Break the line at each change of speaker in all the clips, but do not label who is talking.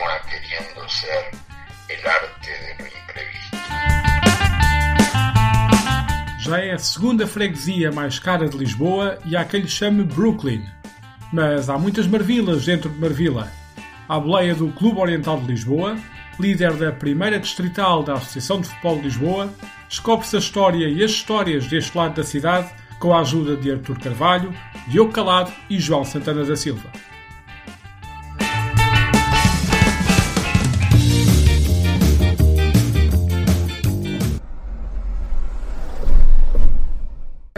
continúa queriendo ser el arte de lo imprevisto.
Já é a segunda freguesia mais cara de Lisboa e há quem lhe chame Brooklyn. Mas há muitas marvilas dentro de Marvila. À boleia do Clube Oriental de Lisboa, líder da primeira distrital da Associação de Futebol de Lisboa, descobre-se a história e as histórias deste lado da cidade com a ajuda de Artur Carvalho, Diogo Calado e João Santana da Silva.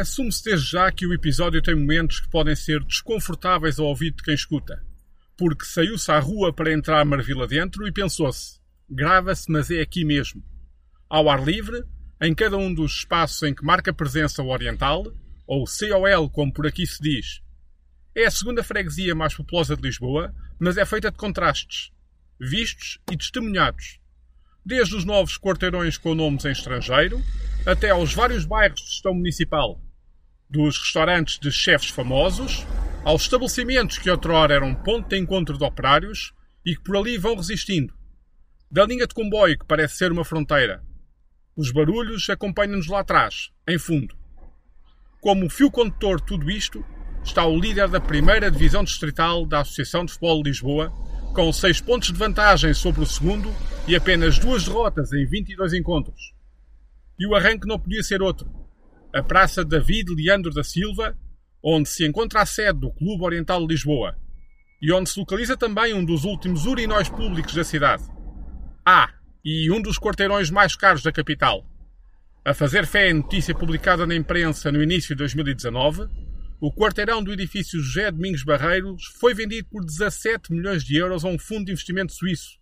Assume-se desde já que o episódio tem momentos que podem ser desconfortáveis ao ouvido de quem escuta. Porque saiu-se à rua para entrar Marvila dentro e pensou-se: grava-se, mas é aqui mesmo. Ao ar livre, em cada um dos espaços em que marca presença o Oriental, ou COL, como por aqui se diz. É a segunda freguesia mais populosa de Lisboa, mas é feita de contrastes, vistos e testemunhados. Desde os novos quarteirões com nomes em estrangeiro, até aos vários bairros de gestão municipal, dos restaurantes de chefes famosos, aos estabelecimentos que outrora eram ponto de encontro de operários e que por ali vão resistindo, da linha de comboio que parece ser uma fronteira. Os barulhos acompanham-nos lá atrás, em fundo. Como fio condutor de tudo isto está o líder da primeira divisão distrital da Associação de Futebol de Lisboa, com seis pontos de vantagem sobre o segundo e apenas duas derrotas em 22 encontros. E o arranque não podia ser outro a Praça David Leandro da Silva, onde se encontra a sede do Clube Oriental de Lisboa e onde se localiza também um dos últimos urinóis públicos da cidade. Ah, e um dos quarteirões mais caros da capital. A fazer fé em notícia publicada na imprensa no início de 2019, o quarteirão do edifício José Domingos Barreiros foi vendido por 17 milhões de euros a um fundo de investimento suíço.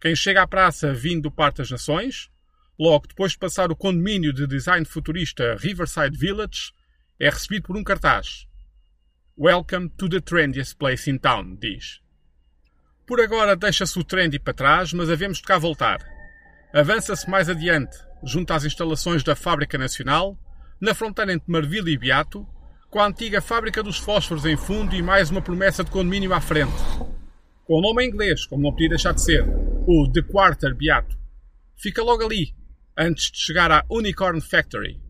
Quem chega à praça vindo do Parque das Nações Logo depois de passar o condomínio de design futurista Riverside Village, é recebido por um cartaz. Welcome to the trendiest place in town, diz. Por agora deixa-se o trendy para trás, mas havemos de cá voltar. Avança-se mais adiante, junto às instalações da Fábrica Nacional, na fronteira entre Marvila e Beato, com a antiga Fábrica dos Fósforos em fundo e mais uma promessa de condomínio à frente. Com o nome em inglês, como não podia deixar de ser, o The Quarter Beato. Fica logo ali, antes de chegar à Unicorn Factory.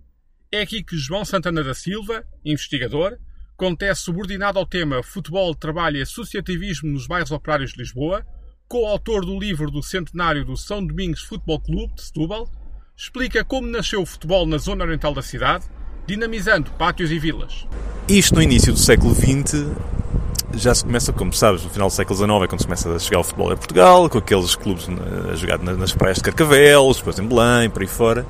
É aqui que João Santana da Silva, investigador, acontece subordinado ao tema Futebol, Trabalho e Associativismo nos Bairros Operários de Lisboa, co-autor do livro do centenário do São Domingos Futebol Clube de Setúbal, explica como nasceu o futebol na zona oriental da cidade, dinamizando pátios e vilas.
Isto no início do século XX já se começa, como sabes, no final do século XIX é quando se começa a chegar o futebol em Portugal, com aqueles clubes a jogar nas praias de Carcavelos, depois em Belém, por aí fora.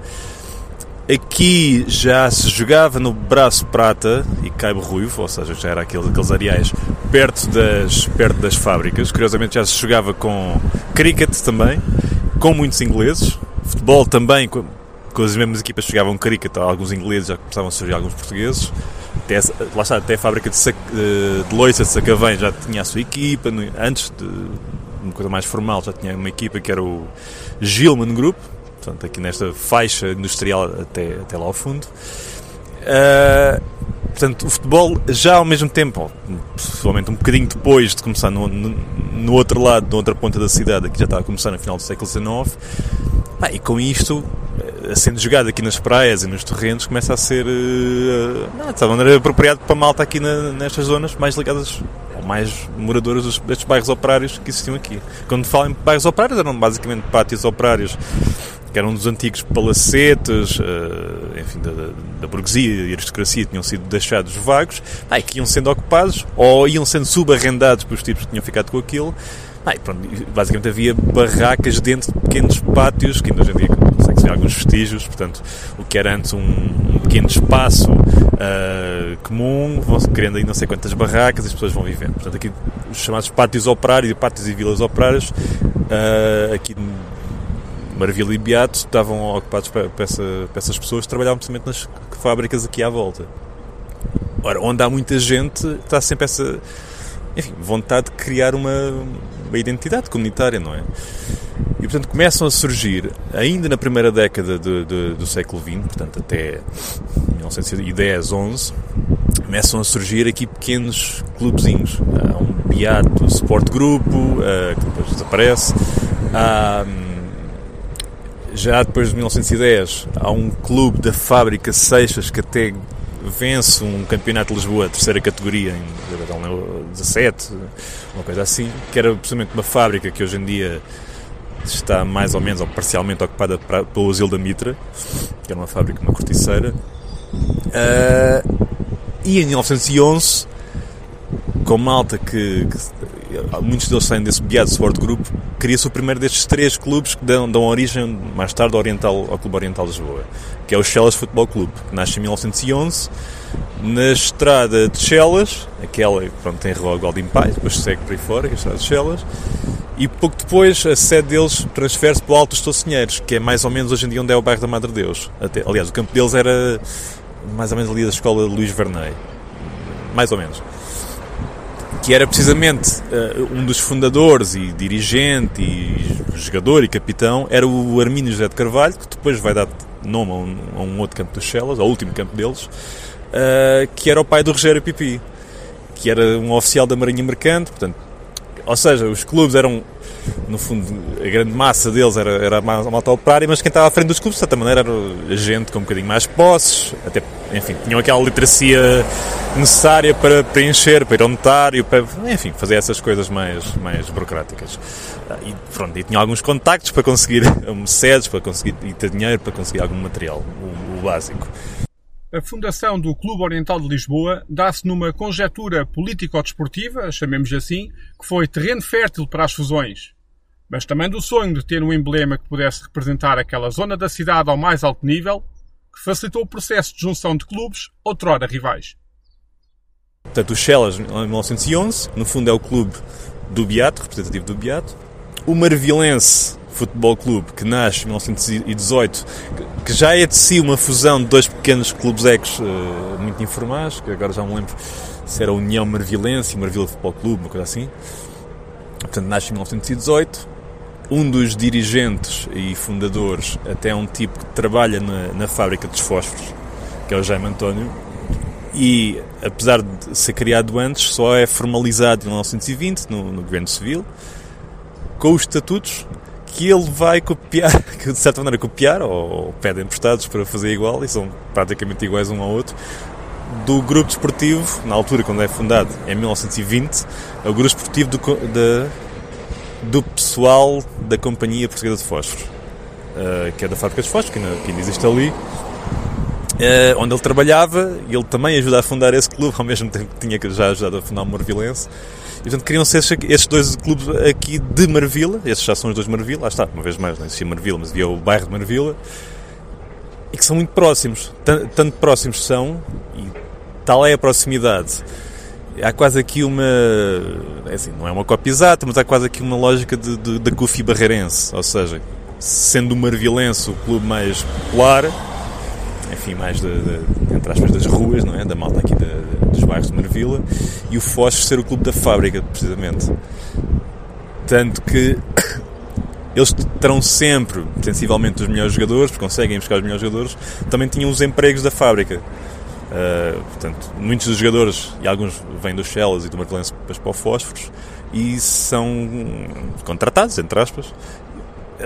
Aqui já se jogava no Braço Prata e Caibo Ruivo, ou seja, já era aqueles, aqueles areais perto das, perto das fábricas. Curiosamente já se jogava com cricket também, com muitos ingleses. Futebol também, com, com as mesmas equipas jogavam cricket, alguns ingleses já começavam a surgir alguns portugueses. Até, lá está, até a fábrica de, sac, de loiça de Sacavém já tinha a sua equipa, antes de uma coisa mais formal já tinha uma equipa que era o Gilman Group, portanto aqui nesta faixa industrial até, até lá ao fundo. Uh, portanto, o futebol já ao mesmo tempo, possivelmente um bocadinho depois de começar no, no, no outro lado, na outra ponta da cidade, que já estava a começar no final do século XIX, ah, e com isto sendo jogado aqui nas praias e nos terrenos, começa a ser, uh, de maneira, apropriado para malta aqui na, nestas zonas mais ligadas ou mais moradores dos, destes bairros operários que existiam aqui. Quando falam em bairros operários, eram basicamente pátios operários que eram dos antigos palacetes, uh, enfim, da, da, burguesia e aristocracia tinham sido deixados vagos, ah, e que iam sendo ocupados ou iam sendo subarrendados pelos tipos que tinham ficado com aquilo. Ah, e pronto, basicamente havia barracas dentro de pequenos pátios que ainda hoje em dia consegue-se alguns vestígios, portanto, o que era antes um, um pequeno espaço uh, comum, vão criando aí não sei quantas barracas e as pessoas vão vivendo. Portanto, aqui os chamados pátios operários, pátios e vilas operárias, uh, aqui Maravilha e Beato estavam ocupados para, para, essa, para essas pessoas que trabalhavam precisamente nas fábricas aqui à volta. Ora, onde há muita gente, está sempre essa enfim, vontade de criar uma, uma identidade comunitária, não é? E portanto começam a surgir, ainda na primeira década de, de, do século XX, portanto até 1910, 11, começam a surgir aqui pequenos clubezinhos. Há um Beato Sport Grupo, uh, que depois desaparece. Há, hum, já depois de 1910, há um clube da fábrica Seixas que até vence um campeonato de Lisboa, terceira categoria, em 17, uma coisa assim, que era precisamente uma fábrica que hoje em dia está mais ou menos ou parcialmente ocupada pelo Asilo da Mitra, que era uma fábrica, uma corticeira. Uh, e em 1911, com malta que, que muitos deles saem desse Beato Sport Group, cria-se o primeiro destes três clubes que dão, dão origem mais tarde ao, Oriental, ao Clube Oriental de Lisboa, que é o Chelas Futebol Clube, que nasce em 1911 na estrada de Chelas, aquela que tem Rua Goldim Pai, depois segue por aí fora, é a estrada de Chelas, e pouco depois a sede deles transfere-se para o Alto dos Tocinheiros, que é mais ou menos hoje em dia onde é o bairro da Madre Deus. Até, aliás, o campo deles era mais ou menos ali da escola de Luís Vernei. Mais ou menos. Que era precisamente uh, um dos fundadores e dirigente e jogador e capitão, era o Armínio José de Carvalho, que depois vai dar nome a um, a um outro campo dos Chelas, ao último campo deles, uh, que era o pai do Rogério Pipi, que era um oficial da Marinha Mercante, portanto, ou seja, os clubes eram no fundo, a grande massa deles era, era a malta operária, mas quem estava à frente dos clubes, de certa maneira, era gente com um bocadinho mais posses, até, enfim, tinham aquela literacia necessária para preencher, para ir ao notário, para, enfim, fazer essas coisas mais, mais burocráticas. E, pronto, e tinham alguns contactos para conseguir sedes, para conseguir e ter dinheiro para conseguir algum material, o, o básico.
A fundação do Clube Oriental de Lisboa dá-se numa conjetura político-desportiva, chamemos assim, que foi terreno fértil para as fusões mas também do sonho de ter um emblema que pudesse representar aquela zona da cidade ao mais alto nível, que facilitou o processo de junção de clubes, outrora rivais.
Portanto, o Chelas, em 1911, no fundo é o clube do Beato, representativo do Beato. O Marvilense Futebol Clube, que nasce em 1918, que já é de si uma fusão de dois pequenos clubes ecos uh, muito informais, que agora já me lembro se era União Marvilense e Marvila Futebol Clube, uma coisa assim. Portanto, nasce em 1918 um dos dirigentes e fundadores, até um tipo que trabalha na, na fábrica dos fósforos, que é o Jaime António, e apesar de ser criado antes, só é formalizado em 1920 no, no governo civil, com os estatutos que ele vai copiar, que de certa maneira copiar, ou, ou pede emprestados para fazer igual, e são praticamente iguais um ao outro, do grupo desportivo, na altura quando é fundado, em 1920, é o grupo desportivo do, da, do pessoal da Companhia Portuguesa de Fósforos, uh, que é da fábrica de fósforos, que ainda, existe ali, uh, onde ele trabalhava e ele também ajuda a fundar esse clube, ao mesmo tempo que tinha já ajudado a fundar o Marvilense. E portanto queriam ser estes dois clubes aqui de Marvila, esses já são os dois Marvila, lá está, uma vez mais, não existia Marvila, mas havia o bairro de Marvila, e que são muito próximos, tanto próximos são, e tal é a proximidade há quase aqui uma. É assim, não é uma cópia exata, mas há quase aqui uma lógica de, de, de Goofy barreirense. Ou seja, sendo o Marvilense o clube mais popular, enfim, mais de, de, entre aspas, das ruas, não é? Da malta aqui de, dos bairros de Marvila, e o Foz ser o clube da fábrica, precisamente. Tanto que eles terão sempre, sensivelmente, os melhores jogadores, porque conseguem buscar os melhores jogadores, também tinham os empregos da fábrica. Uh, portanto, muitos dos jogadores, e alguns vêm dos Shellas e do Martelense para o Fósforos, e são contratados, entre aspas.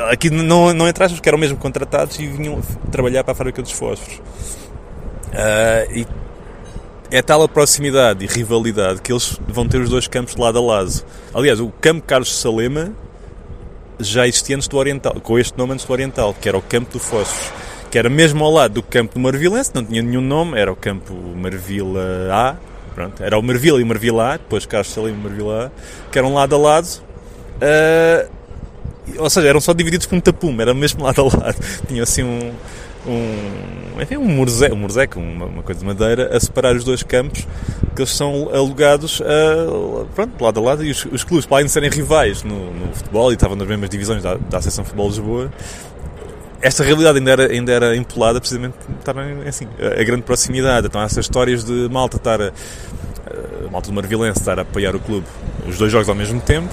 Aqui não, não entre aspas, porque eram mesmo contratados e vinham trabalhar para a fábrica dos Fósforos. Uh, e é tal a proximidade e rivalidade que eles vão ter os dois campos de lado a lado. Aliás, o campo Carlos Salema já existia antes do Oriental, com este nome antes do Oriental, que era o campo do Fósforos que era mesmo ao lado do campo do Marvilense, não tinha nenhum nome, era o campo Marvila A, pronto, era o Marvila e o Marvila A, depois Carlos Salim e Marvila A, que eram lado a lado, uh, ou seja, eram só divididos por um tapume, era mesmo lado a lado, tinha assim um, um, enfim, um morzeco, um morzeco uma, uma, coisa de madeira, a separar os dois campos, que eles são alugados a, pronto, lado a lado, e os, os clubes, para além de serem rivais no, no futebol, e estavam nas mesmas divisões da, da Associação Futebol Lisboa, esta realidade ainda era, ainda era empolada precisamente também assim, a, grande proximidade. Então, essas histórias de malta estar a, a malta do Marvilense estar a apoiar o clube, os dois jogos ao mesmo tempo.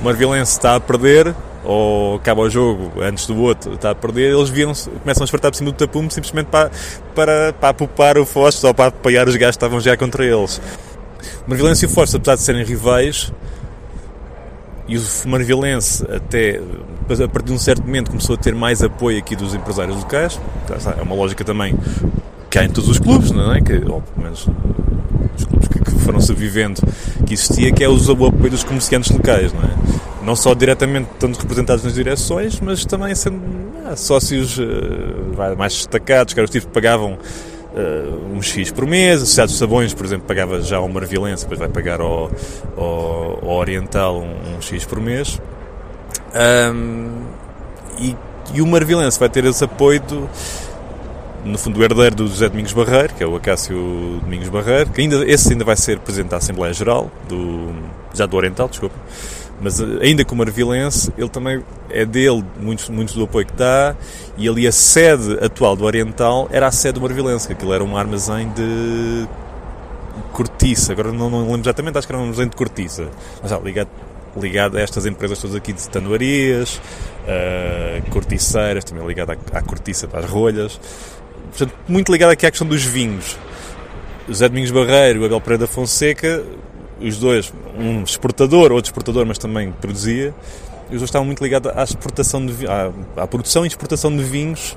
O Marvilense está a perder, ou acaba o jogo antes do outro está a perder, eles viram começam a esfartar por cima do tapume simplesmente para, para, para apupar o Foz ou para apoiar os gajos que estavam já contra eles. O Marvilense e o Força, apesar de serem rivais, e o Marvilense até a partir de um certo momento começou a ter mais apoio aqui dos empresários locais, é uma lógica também que há em todos os clubes, não é? Que, ou pelo menos os clubes que, foram sobrevivendo, que existia, que é o apoio dos comerciantes locais, não é? Não só diretamente tanto representados nas direções, mas também sendo ah, sócios uh, mais destacados, que eram os tipos que pagavam uh, um X por mês, a Sociedade dos Sabões, por exemplo, pagava já ao Marvilense, depois vai pagar ao, ao, ao Oriental um, X por mês. Um, e, e o Marvilense vai ter esse apoio do, no fundo, o herdeiro do José Domingos Barreiro, que é o Acácio Domingos Barreiro, que ainda, esse ainda vai ser presidente da Assembleia Geral, do, já do Oriental, desculpa, mas eh, ainda como Marvilense, ele também é dele muitos, muitos do apoio que dá, e ali a sede atual do Oriental era a sede do Marvilense, que aquilo era um armazém de cortiça, agora não, não lembro exatamente, acho que era um armazém de cortiça, mas já, ligado, ligado a estas empresas todas aqui de tanuarias, uh, corticeiras, também ligado à, à cortiça as rolhas, portanto, muito ligado aqui à questão dos vinhos. José Domingos Barreiro e Abel Pereira Fonseca, os dois, um exportador, outro exportador, mas também produzia, os dois estavam muito ligados à exportação de, à, à produção e exportação de vinhos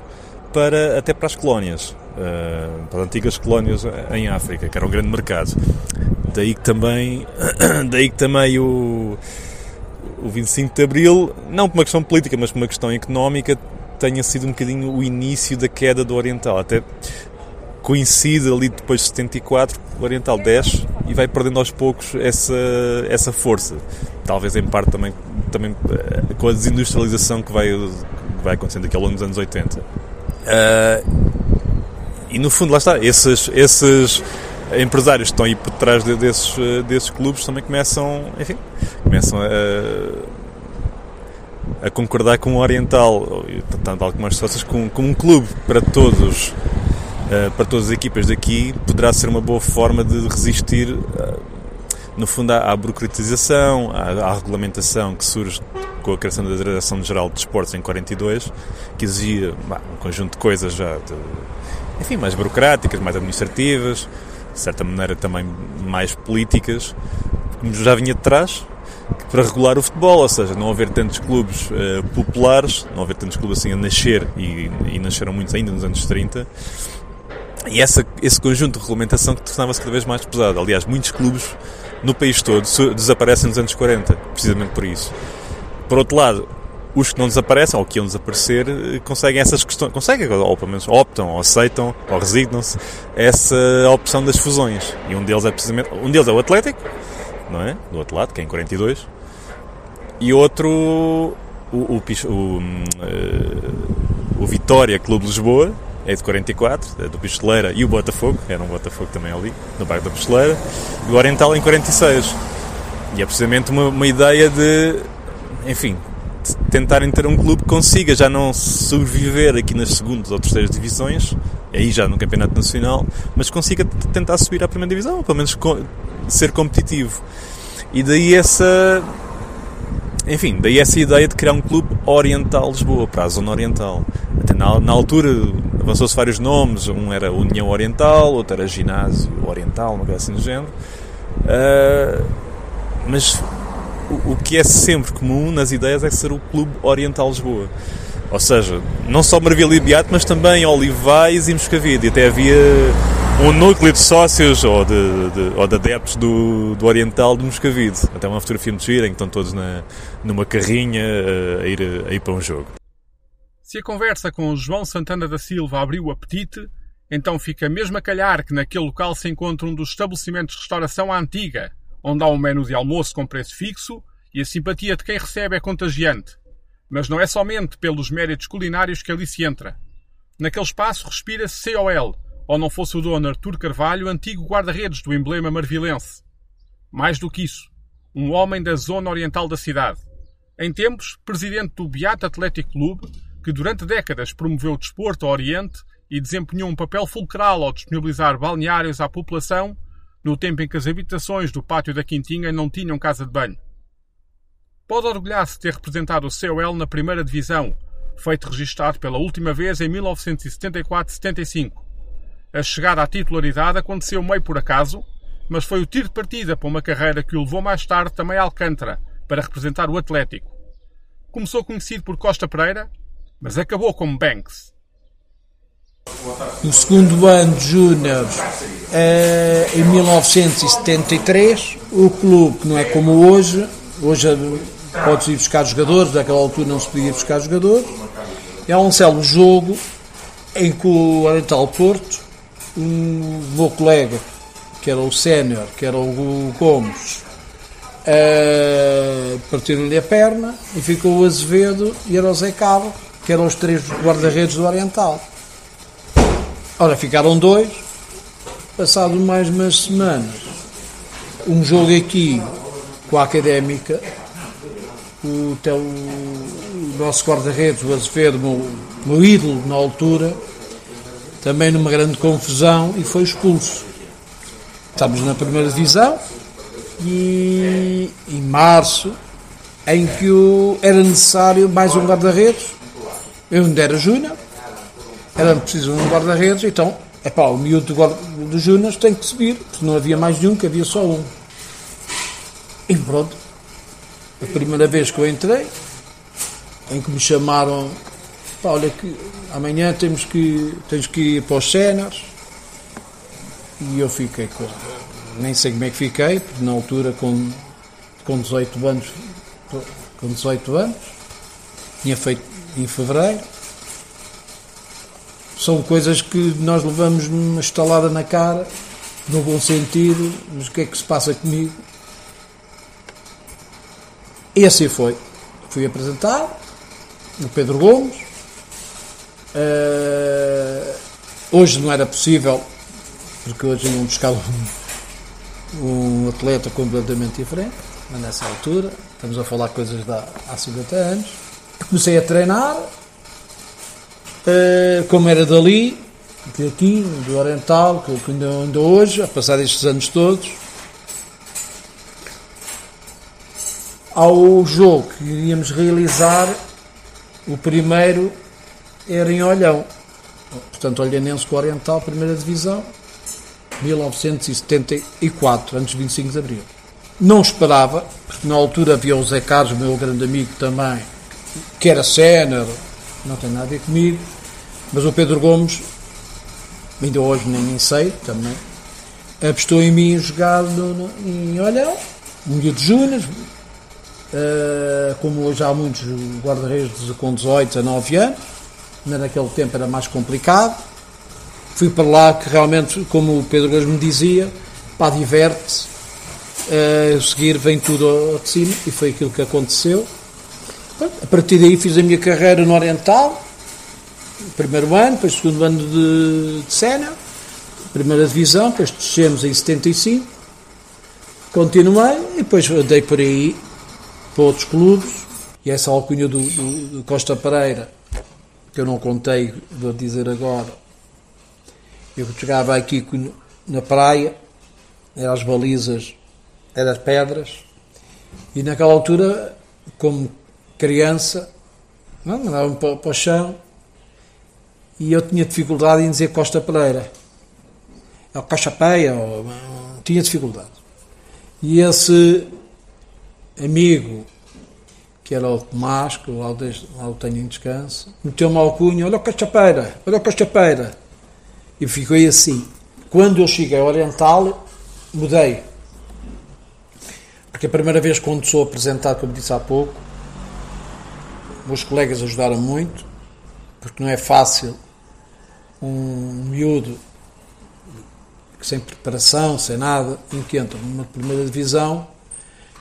para, até para as colónias, uh, para as antigas colónias em África, que era um grande mercado. Daí que também, daí que também o, o 25 de Abril, não por uma questão política, mas por uma questão económica, tenha sido um bocadinho o início da queda do Oriental. Até coincide ali depois de 74, o Oriental desce e vai perdendo aos poucos essa, essa força. Talvez em parte também, também eh, com a desindustrialização que vai, que vai acontecendo aqui ao longo dos anos 80. Uh, eh, e no fundo, lá está, esses, esses empresários que estão aí por trás de, desses, eh, desses clubes também começam, enfim, começam a a concordar com o Oriental, tal como as sócias, com, com um clube para todos, para todas as equipas daqui, poderá ser uma boa forma de resistir, uh, no fundo, à, à burocratização, à, à, regulamentação que surge com a criação da Direção-Geral de Esportes em 42, que exigia bah, um conjunto de coisas já, de, enfim, mais burocráticas, mais administrativas, de certa maneira também mais políticas, como já vinha de trás, para regular o futebol, ou seja, não haver tantos clubes uh, populares, não haver tantos clubes assim a nascer, e, e nasceram muitos ainda nos anos 30, e essa, esse conjunto de regulamentação que tornava-se cada vez mais pesado. Aliás, muitos clubes no país todo desaparecem nos anos 40, precisamente por isso. Por outro lado, os que não desaparecem, ou que iam desaparecer, eh, conseguem essas questões, conseguem, ou pelo menos optam, ou aceitam, ou resignam-se, essa opção das fusões. E um deles é precisamente, um deles é o Atlético, não é? Do outro lado, que é em 42. E outro, o, o, o, uh, o Vitória Clube de Lisboa, é de 44, é do Pistoleira e o Botafogo, era um Botafogo também ali, no bairro da Pistoleira, e o Oriental em 46. E é precisamente uma, uma ideia de, enfim, de tentarem ter um clube que consiga já não sobreviver aqui nas segundas ou terceiras divisões, aí já no Campeonato Nacional, mas consiga tentar subir à primeira divisão, ou pelo menos ser competitivo. E daí essa. Enfim, daí essa ideia de criar um clube oriental Lisboa, para a zona oriental. Até na, na altura avançou-se vários nomes, um era União Oriental, outro era Ginásio Oriental, uma coisa assim do género. Uh, mas o, o que é sempre comum nas ideias é ser o Clube Oriental Lisboa. Ou seja, não só Maravilha e Beato, mas também Olivais e Moscavide. E até havia um núcleo de sócios ou de, de, ou de adeptos do, do Oriental de Moscavide. Até uma fotografia muito gira em que estão todos na, numa carrinha a ir, a ir para um jogo.
Se a conversa com João Santana da Silva abriu o apetite, então fica mesmo a calhar que naquele local se encontra um dos estabelecimentos de restauração à antiga, onde há um menu de almoço com preço fixo e a simpatia de quem recebe é contagiante. Mas não é somente pelos méritos culinários que ali se entra. Naquele espaço respira-se COL, ou não fosse o dono Artur Carvalho, antigo guarda-redes do emblema marvilense. Mais do que isso, um homem da zona oriental da cidade. Em tempos, presidente do Beato Atlético Clube, que durante décadas promoveu o desporto ao Oriente e desempenhou um papel fulcral ao disponibilizar balneários à população, no tempo em que as habitações do pátio da Quintinha não tinham casa de banho. Pode orgulhar-se de ter representado o COL na primeira divisão, feito registado pela última vez em 1974-75. A chegada à titularidade aconteceu meio por acaso, mas foi o tiro de partida para uma carreira que o levou mais tarde também a Alcântara, para representar o Atlético. Começou conhecido por Costa Pereira, mas acabou como Banks.
No segundo ano de Júnior, eh, em 1973, o clube, que não é como hoje, hoje pode ir buscar jogadores, naquela altura não se podia buscar jogadores, é um célebre jogo em que o Oriental Porto, um meu colega, que era o sénior, que era o Gomes, uh, partiram-lhe a perna e ficou o Azevedo e era o Zé Cabo, que eram os três guarda-redes do Oriental. Ora, ficaram dois, passado mais umas semanas, um jogo aqui com a Académica, o, teu, o nosso guarda-redes, o Azevedo, meu, meu ídolo na altura, também numa grande confusão e foi expulso. Estamos na primeira divisão e em março, em que o, era necessário mais um guarda-redes, eu ainda era júnior, era preciso um guarda-redes, então, é pá, o miúdo do, do Júnior tem que subir, porque não havia mais nenhum, que havia só um. E pronto, a primeira vez que eu entrei, em que me chamaram, pá, olha que amanhã temos que, tens que ir para os cenas, e eu fiquei com, nem sei como é que fiquei, porque na altura com, com 18 anos, com 18 anos, tinha feito em fevereiro, são coisas que nós levamos uma estalada na cara, no bom sentido, mas o que é que se passa comigo? E assim foi. Fui apresentado, o Pedro Gomes. Uh, hoje não era possível, porque hoje iam buscar um, um atleta completamente diferente, mas nessa altura, estamos a falar coisas de há 50 anos. Comecei a treinar, uh, como era dali, de aqui, do Oriental, que ainda, ainda hoje, a passar estes anos todos, ao jogo que iríamos realizar, o primeiro era em Olhão. Portanto, Olhanense com Oriental, primeira divisão, 1974, antes de 25 de Abril. Não esperava, porque na altura havia o Zé Carlos, meu grande amigo também, que era sénior, não tem nada a ver comigo, mas o Pedro Gomes, ainda hoje nem, sei também, apostou em mim jogar no, no, em Olhão, um dia de Júnior, uh, como há muitos guarda-redes com 18, 19 anos, naquele tempo era mais complicado, fui para lá que realmente, como o Pedro Gomes me dizia, pá, diverte-se, uh, seguir vem tudo ao de cima, e foi aquilo que aconteceu. A partir daí fiz a minha carreira no Oriental, primeiro ano, depois segundo ano de, de Sena, primeira divisão, depois descemos em 75, continuei e depois andei por aí para outros clubes, e essa alcunha do, do, do Costa Pereira, que eu não contei, vou dizer agora, eu jogava aqui na praia, eram as balizas, eram as pedras, e naquela altura, como criança, não, mandavam para, para o chão, e eu tinha dificuldade em dizer Costa Pereira. Ou Costa Peia, ou, tinha dificuldade. E esse amigo, que era o Tomás, que lá, lá o tenho em descanso, meteu-me ao cunho, olha o Cachapeira, olha o Cachapeira. E fiquei assim. Quando eu cheguei ao Oriental, mudei. Porque a primeira vez quando sou apresentado, como disse há pouco, meus colegas ajudaram muito, porque não é fácil um miúdo sem preparação, sem nada, em que entra numa primeira divisão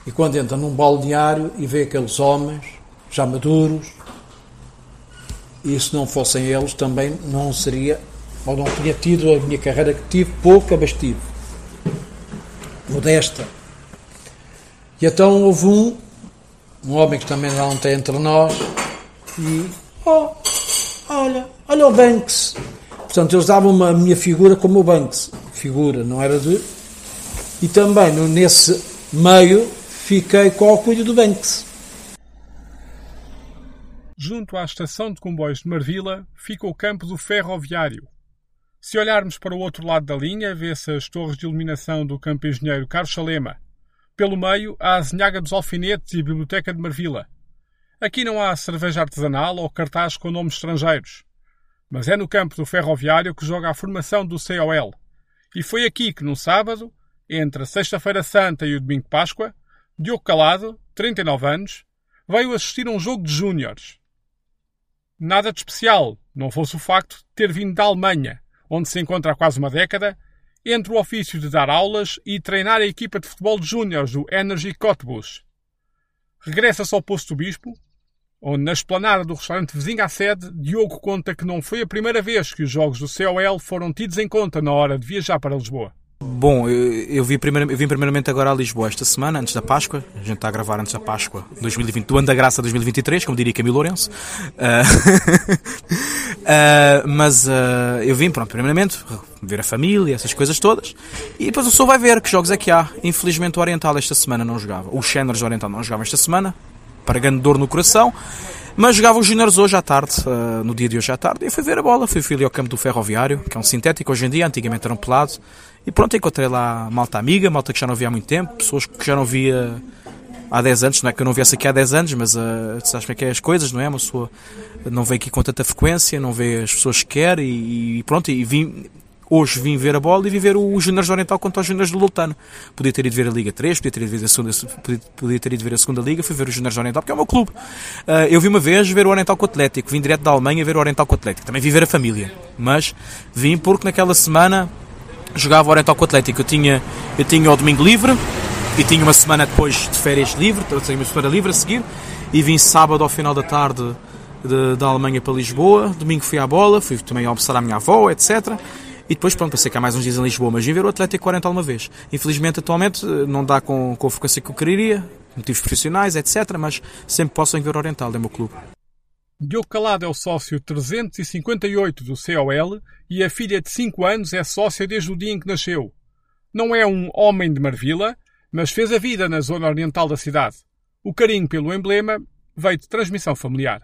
e quando entra num balneário e vê aqueles homens já maduros, e se não fossem eles também não seria, ou não tinha tido a minha carreira que tive, pouco, mas tive. Modesta. E então houve um, um homem que também não tem entre nós, e, oh, olha, olha o Banks, Portanto, eles davam a minha figura como o Banks. Figura, não era de. E também nesse meio fiquei com o alcunho do Banks.
junto à estação de comboios de Marvila, fica o campo do ferroviário. Se olharmos para o outro lado da linha, vê-se as torres de iluminação do campo engenheiro Carlos Salema. Pelo meio, há a Azinhaga dos Alfinetes e a Biblioteca de Marvila. Aqui não há cerveja artesanal ou cartaz com nomes estrangeiros. Mas é no campo do ferroviário que joga a formação do COL. E foi aqui que, no sábado, entre a Sexta-feira Santa e o Domingo Páscoa, Diogo Calado, 39 anos, veio assistir a um jogo de júniores. Nada de especial, não fosse o facto de ter vindo da Alemanha, onde se encontra há quase uma década, entre o ofício de dar aulas e treinar a equipa de futebol de júniores do Energy Cottbus. Regressa-se ao Poço do Bispo, onde na esplanada do restaurante vizinho à sede, Diogo conta que não foi a primeira vez que os jogos do COL foram tidos em conta na hora de viajar para Lisboa.
Bom, eu, eu, vi primeiro, eu vim primeiramente agora a Lisboa esta semana, antes da Páscoa. A gente está a gravar antes da Páscoa 2020, do ano da graça 2023, como diria Camilo Lourenço. Uh, uh, mas uh, eu vim, pronto, primeiramente, ver a família, essas coisas todas. E depois o senhor vai ver que jogos é que há. Infelizmente o Oriental esta semana não jogava. Os Shanders do Oriental não jogavam esta semana, para grande dor no coração. Mas jogava os Júniores hoje à tarde, no dia de hoje à tarde, e fui ver a bola. Fui, fui ao campo do Ferroviário, que é um sintético hoje em dia, antigamente era um pelado. E pronto, encontrei lá malta amiga, malta que já não via há muito tempo, pessoas que já não via há 10 anos, não é que eu não viesse aqui há 10 anos, mas uh, sabes como é que é as coisas, não é? Uma pessoa não vem aqui com tanta frequência, não vê as pessoas que quer e, e pronto, e vim, Hoje vim ver a bola e vim ver o Júnior Oriental contra os Júniores do Lutano. Podia ter ido ver a Liga 3, podia ter ido ver a segunda, podia, ter ido ver a segunda Liga, fui ver o Júnior Oriental, porque é o meu clube. Uh, eu vi uma vez ver o Oriental com o Atlético, vim direto da Alemanha ver o Oriental com o Atlético. Também vi ver a família, mas vim porque naquela semana jogava Oriental com o Atlético. Eu tinha, eu tinha o domingo livre e tinha uma semana depois de férias livre, ou seja, uma semana livre a seguir, e vim sábado ao final da tarde de, da Alemanha para Lisboa. Domingo fui à bola, fui também almoçar à minha avó, etc. E depois, pronto, passei cá mais uns dias em Lisboa, mas vim ver o Atlético 40 uma vez. Infelizmente, atualmente, não dá com, com a frequência que eu queria, motivos profissionais, etc. Mas sempre posso ir ver o Oriental, é o meu clube.
Diogo Calado é o sócio 358 do COL e a filha de 5 anos é sócia desde o dia em que nasceu. Não é um homem de Marvila, mas fez a vida na zona oriental da cidade. O carinho pelo emblema veio de transmissão familiar.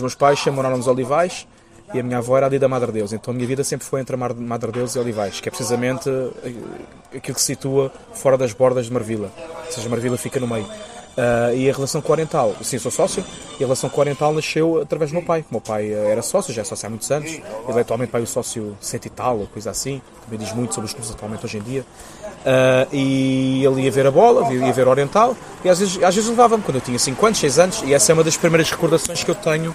Os meus pais moraram nos Olivais, e a minha avó era ali da Madre Deus. Então a minha vida sempre foi entre a Madre Deus e Olivais, que é precisamente eh, aquilo que se situa fora das bordas de Marvila. Ou seja, Marvila fica no meio. Uh, e a relação com o Oriental, sim, sou sócio, e a relação com o Oriental nasceu através do meu pai. O meu pai eh, era sócio, já é sócio há muitos anos, ele é atualmente pai o sócio cento e tal, ou coisa assim, também diz muito sobre os clubes atualmente hoje em dia. Uh, e ele ia ver a bola, ia ver o Oriental, e às vezes, às vezes levava-me quando eu tinha 5 anos, 6 anos, e essa é uma das primeiras recordações que eu tenho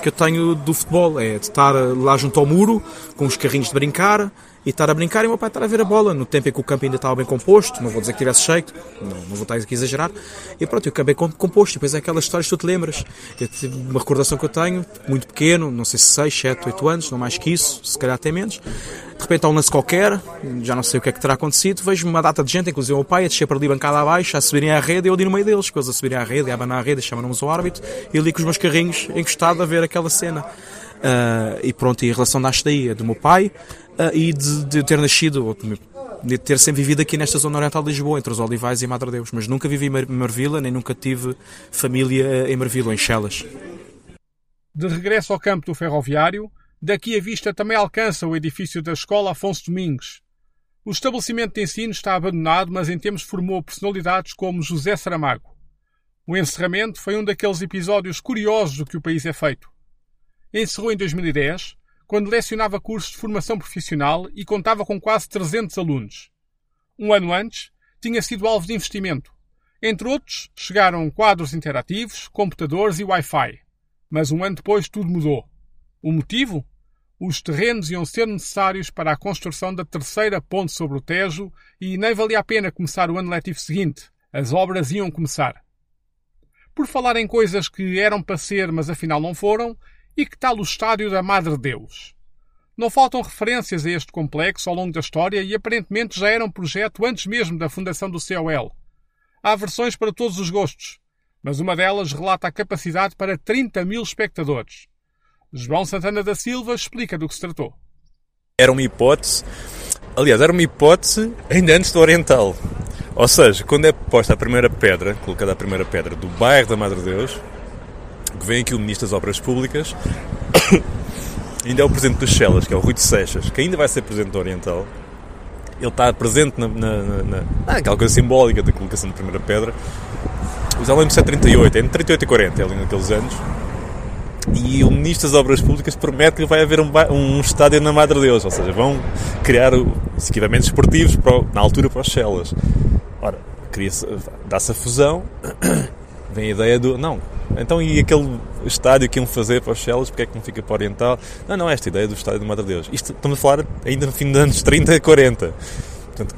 que eu tenho do futebol, é de estar lá junto ao muro, com os carrinhos de brincar, e estar a brincar e o meu pai estar a ver a bola, no tempo em que o campo ainda estava bem composto, não vou dizer que tivesse jeito, não, não vou estar aqui a exagerar, e pronto, o campo bem composto, depois é aquelas histórias que tu te lembras. Eu, uma recordação que eu tenho, muito pequeno, não sei se 6, 7, 8 anos, não mais que isso, se calhar até menos, de repente há um lance qualquer, já não sei o que é que terá acontecido, vejo uma data de gente, inclusive o meu pai, a descer para ali bancada abaixo, a subirem à rede, e eu ali no meio deles, coisas a subirem à rede, a abanar a rede, chamam-nos o árbitro, e ali com os meus carrinhos encostado a ver aquela cena. Uh, e pronto, e a relação daí, é do meu pai, uh, e de, de, ter nascido, de ter sempre vivido aqui nesta zona oriental de Lisboa, entre os Olivais e Madre Deus, mas nunca vivi em Marvila, nem nunca tive família em Marvila, em Chelas.
De regresso ao campo do ferroviário, Daqui a vista também alcança o edifício da Escola Afonso Domingos. O estabelecimento de ensino está abandonado, mas em tempos formou personalidades como José Saramago. O encerramento foi um daqueles episódios curiosos do que o país é feito. Encerrou em 2010, quando lecionava cursos de formação profissional e contava com quase 300 alunos. Um ano antes, tinha sido alvo de investimento. Entre outros, chegaram quadros interativos, computadores e Wi-Fi. Mas um ano depois tudo mudou. O motivo? Os terrenos iam ser necessários para a construção da terceira ponte sobre o Tejo e nem valia a pena começar o ano letivo seguinte. As obras iam começar. Por falar em coisas que eram para ser, mas afinal não foram, e que tal o estádio da Madre Deus? Não faltam referências a este complexo ao longo da história e aparentemente já era um projeto antes mesmo da fundação do COL. Há versões para todos os gostos, mas uma delas relata a capacidade para 30 mil espectadores. João Santana da Silva explica do que se tratou.
Era uma hipótese, aliás, era uma hipótese ainda antes do Oriental. Ou seja, quando é posta a primeira pedra, colocada a primeira pedra do bairro da Madre Deus, que vem aqui o Ministro das Obras Públicas, ainda é o Presidente dos Chelas, que é o Rui de Seixas, que ainda vai ser Presidente do Oriental. Ele está presente na, na, na, naquela coisa simbólica da colocação da primeira pedra. Já lembro se é 38, é entre 38 e 40, é ali naqueles anos. E o Ministro das Obras Públicas promete que vai haver um, um estádio na Madre Deus, ou seja, vão criar os equipamentos esportivos para, na altura para os Chelas. Ora, dá-se a fusão, vem a ideia do. Não, então e aquele estádio que iam fazer para os Chelas, porque é que não fica para o Oriental? Não, não, esta ideia do estádio de Madre Deus. Isto estamos a falar ainda no fim dos anos 30 e 40. Portanto,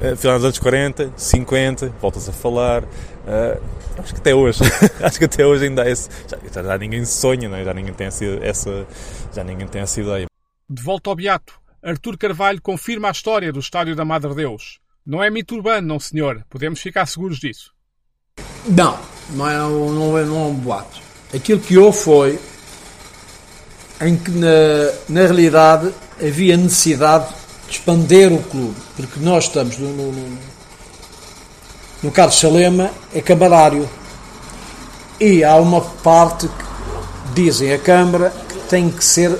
eh, final dos anos 40, 50, voltas a falar. Uh, acho que até hoje, acho que até hoje ainda há esse. Já, já ninguém sonha, é? já ninguém tem essa, essa, já ninguém tem essa ideia.
De volta ao Beato, Artur Carvalho confirma a história do estádio da Madre Deus. Não é mito urbano, não senhor. Podemos ficar seguros disso.
Não, não é, não é, não é um boato. Aquilo que houve foi em que, na, na realidade, havia necessidade de expandir o clube, porque nós estamos no, no, no Carlos Salema, é camarário, e há uma parte que dizem a Câmara que tem que ser uh,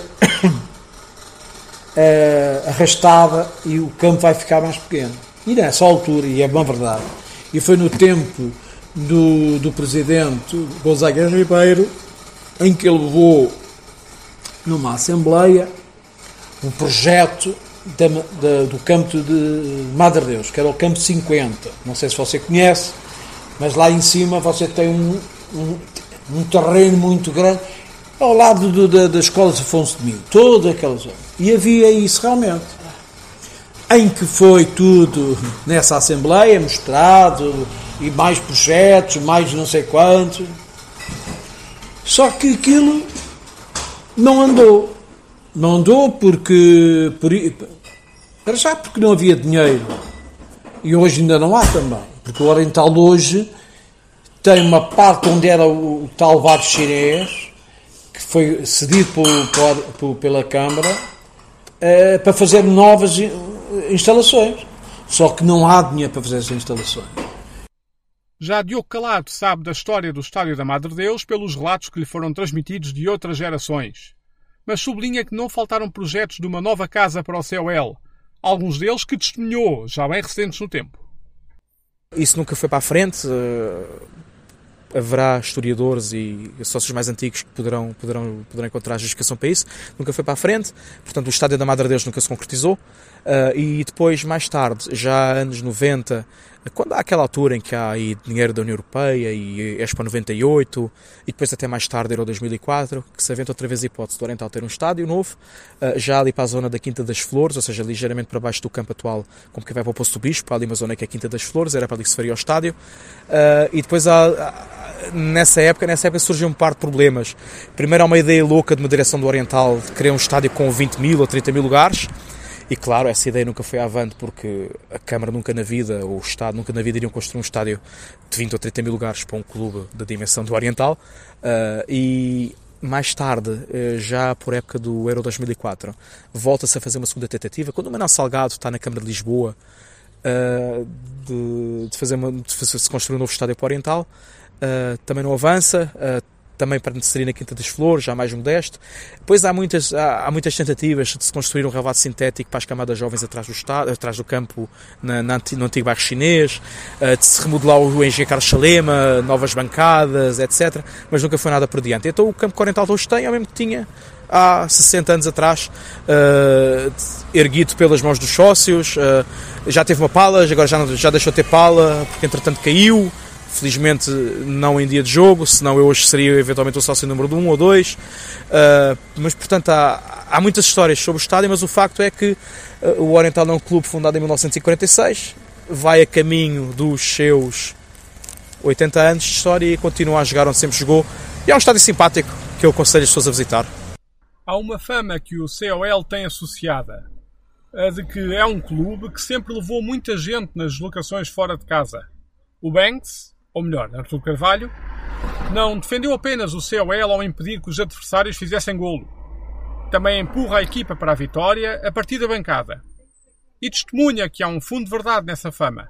arrastada e o campo vai ficar mais pequeno. E nessa altura, e é uma verdade, e foi no tempo do, do presidente Gonzaga Ribeiro, em que ele levou numa Assembleia um projeto da, da, do campo de Madre Deus, que era o campo 50. Não sei se você conhece, mas lá em cima você tem um, um, um terreno muito grande ao lado do, da, da escola de Afonso de Mil, toda aquela zona. E havia isso realmente. Em que foi tudo nessa Assembleia mostrado, e mais projetos, mais não sei quantos. Só que aquilo não andou. Não andou porque. Por, para já porque não havia dinheiro. E hoje ainda não há também. Porque o Oriental hoje tem uma parte onde era o, tal bar chinês, que foi cedido por, por, pela Câmara, eh, para fazer novas instalações. Só que não há dinheiro para fazer essas instalações.
Já Diogo Calado sabe da história do Estádio da Madre Deus pelos relatos que lhe foram transmitidos de outras gerações. Mas sublinha que não faltaram projetos de uma nova casa para o COL, alguns deles que testemunhou, já bem recentes no tempo.
Isso nunca foi para a frente. Uh, haverá historiadores e sócios mais antigos que poderão, poderão, poderão encontrar justificação para isso. Nunca foi para a frente. Portanto, o Estádio da Madre Deus nunca se concretizou. Uh, e depois, mais tarde, já anos 90, quando há aquela altura em que há aí dinheiro da União Europeia e Expo 98 e depois até mais tarde Euro 2004 que se aventa outra vez a hipótese do Oriental ter um estádio novo ah, já ali para a zona da Quinta das Flores ou seja, ligeiramente para baixo do campo atual como que vai para o Poço do Bispo, há ali uma zona que é a Quinta das Flores era para ali que se faria o estádio. Ah, e depois há, nessa época, nessa época surgiu um par de problemas. Primeiro há uma ideia louca de uma direção do Oriental de criar um estádio com 20 mil ou 30 mil lugares e claro, essa ideia nunca foi avante porque a Câmara nunca na vida, ou o Estado nunca na vida iriam construir um estádio de 20 ou 30 mil lugares para um clube da dimensão do Oriental. Uh, e mais tarde, uh, já por época do Euro 2004, volta-se a fazer uma segunda tentativa. Quando o Manuel Salgado está na Câmara de Lisboa uh, de, de, fazer uma, de se construir um novo estádio para o Oriental, também não avança também para inserir na Quinta das Flores, já mais modesto. Depois há muitas, há, há, muitas tentativas de se construir um relvado sintético para as camadas jovens atrás do, estado, atrás do campo, na, na, no antigo bairro chinês, uh, de se remodelar o engenheiro Carlos Chalema, novas bancadas, etc. Mas nunca foi nada por diante. Então o campo Oriental hoje tem, ao mesmo que tinha há 60 anos atrás, uh, erguido pelas mãos dos sócios, uh, já teve uma pala, agora já, já deixou de ter pala, porque entretanto caiu, Felizmente não em dia de jogo, senão eu hoje seria eventualmente o sócio número 1 um ou 2. Uh, mas portanto há, há muitas histórias sobre o estádio, mas o facto é que uh, o Oriental é um clube fundado em 1946, vai a caminho dos seus 80 anos de história e continua a jogar onde sempre jogou. E é um estádio simpático que eu aconselho as pessoas a visitar.
Há uma fama que o COL tem associada, a de que é um clube que sempre levou muita gente nas deslocações fora de casa. O Banks, ou melhor, Artur Carvalho, não defendeu apenas o COL ao impedir que os adversários fizessem golo. Também empurra a equipa para a vitória a partir da bancada. E testemunha que há um fundo de verdade nessa fama.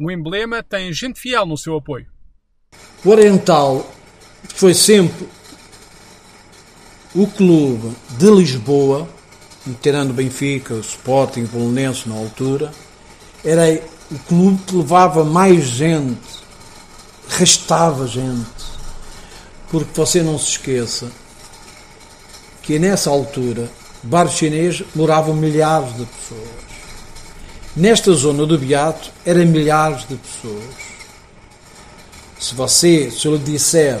O emblema tem gente fiel no seu apoio.
O Oriental foi sempre o clube de Lisboa, tirando Benfica, o Sporting, o Bolonense na altura, era o clube que levava mais gente, restava gente. Porque você não se esqueça que nessa altura, bairro chinês, moravam milhares de pessoas. Nesta zona do Beato, eram milhares de pessoas. Se você, se eu lhe disser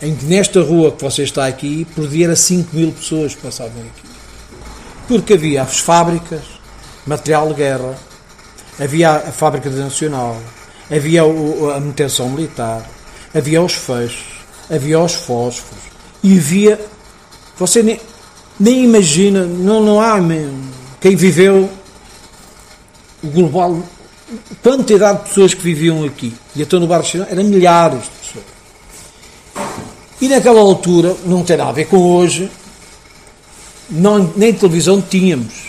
em que nesta rua que você está aqui, por dia era 5 mil pessoas que passavam aqui. Porque havia as fábricas, material de guerra, havia a fábrica nacional, havia a manutenção militar, havia os feixes, havia os fósforos, e havia. Você nem, nem imagina, não, não há mesmo. Quem viveu o global, quantidade de pessoas que viviam aqui, e até no Barcelona, eram milhares de pessoas. E naquela altura, não tem nada a ver com hoje, não, nem televisão tínhamos.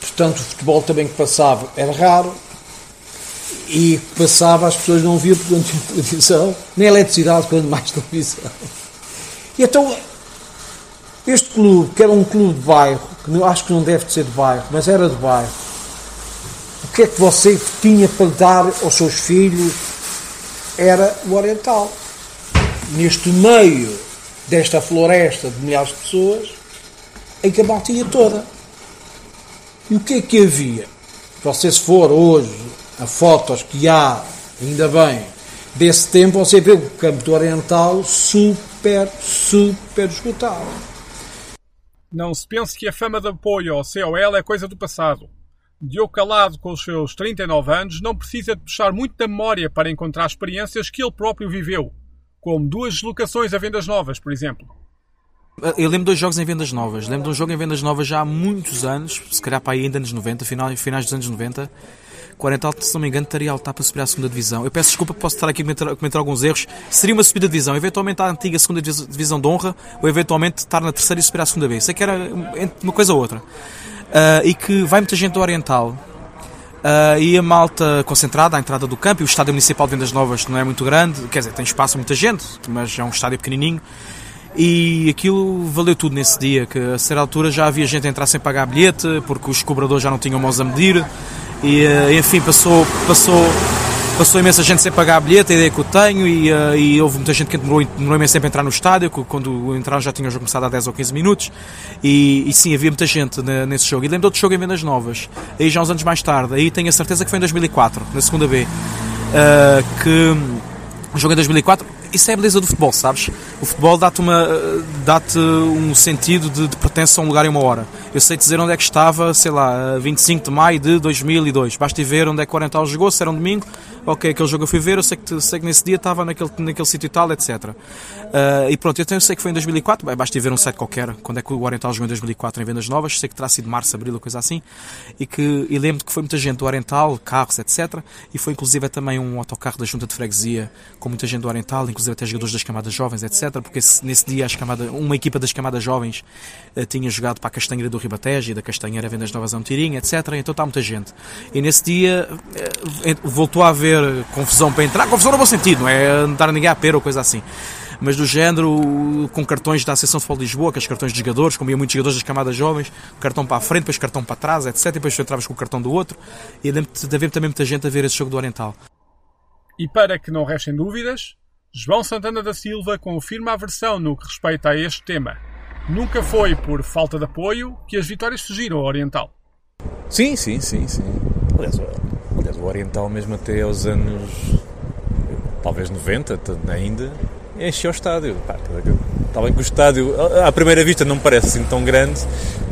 Portanto, o futebol também que passava era raro. E passava, as pessoas não viam porque não tinham televisão, nem eletricidade, quando mais televisão. E então, este clube, que era um clube de bairro, que acho que não deve ser de bairro, mas era de bairro, o que é que você tinha para dar aos seus filhos? Era o Oriental neste meio desta floresta de milhares de pessoas, em que a batia toda. E o que é que havia? Você se for hoje a fotos que há, ainda bem, desse tempo, você vê o campo do Oriental super, super esgotado.
Não se pense que a fama de apoio ao COL é coisa do passado. Diogo Calado, com os seus 39 anos, não precisa de puxar muito da memória para encontrar experiências que ele próprio viveu como duas deslocações a vendas novas, por exemplo.
Eu lembro de dois jogos em vendas novas. Lembro de um jogo em vendas novas já há muitos anos, se calhar para aí ainda anos 90, final, finais dos anos 90. O Oriental, se não me engano, estaria a lutar para subir à segunda divisão. Eu peço desculpa, posso estar aqui a cometer, a cometer, alguns erros. Seria uma subida de divisão, eventualmente à antiga segunda divisão de honra, ou eventualmente estar na terceira e subir à segunda B. Sei que era uma coisa ou outra. Uh, e que vai muita gente do Oriental, Uh, e a malta concentrada à entrada do campo, e o estádio municipal de Vendas Novas não é muito grande, quer dizer, tem espaço muita gente, mas é um estádio pequenininho. E aquilo valeu tudo nesse dia, que a certa altura já havia gente a entrar sem pagar bilhete, porque os cobradores já não tinham mãos a medir, e uh, enfim, passou, passou passou imensa gente sem pagar bilhete, a ideia que eu tenho, e, uh, e houve muita gente que demorou, demorou imenso tempo a entrar no estádio, quando entraram já tinham começado há 10 ou 15 minutos, e, e sim, havia muita gente nesse jogo. E lembro de outro jogo em Vendas Novas, aí já uns anos mais tarde, aí tenho a certeza que foi em 2004, na segunda B, uh, que o jogo em 2004 isso é a beleza do futebol, sabes? O futebol dá-te dá um sentido de, de pertença a um lugar e uma hora. Eu sei dizer onde é que estava, sei lá, 25 de maio de 2002. Basta ver onde é que o Oriental jogou, se era um domingo, ok, aquele jogo eu fui ver, eu sei que, sei que nesse dia estava naquele, naquele sítio e tal, etc. Uh, e pronto, eu, tenho, eu sei que foi em 2004, bem, basta ver um site qualquer, quando é que o Oriental jogou em 2004 em vendas novas, sei que terá sido março, abril coisa assim, e que e lembro que foi muita gente do Oriental, carros, etc. E foi inclusive também um autocarro da junta de freguesia com muita gente do Oriental, inclusive até jogadores das camadas jovens, etc. Porque nesse dia as camadas, uma equipa das camadas jovens uh, tinha jogado para a Castanheira do Ribatejo e da Castanheira Vendas Novas a um tirinho, etc. Então está muita gente. E nesse dia uh, voltou a haver confusão para entrar, confusão no bom sentido, não é andar ninguém a pera ou coisa assim. Mas do género, com cartões da Associação de Futebol de Lisboa, que é os cartões de jogadores, como iam muitos jogadores das camadas jovens, cartão para a frente, depois cartão para trás, etc. E depois tu entravas com o cartão do outro. E haver também muita gente a ver esse jogo do Oriental.
E para que não restem dúvidas, João Santana da Silva confirma a versão no que respeita a este tema. Nunca foi por falta de apoio que as vitórias fugiram ao Oriental.
Sim, sim, sim, sim. Aliás, aliás, o Oriental mesmo até aos anos talvez 90 ainda encheu o estádio. Estava que o estádio, à primeira vista, não parece assim tão grande,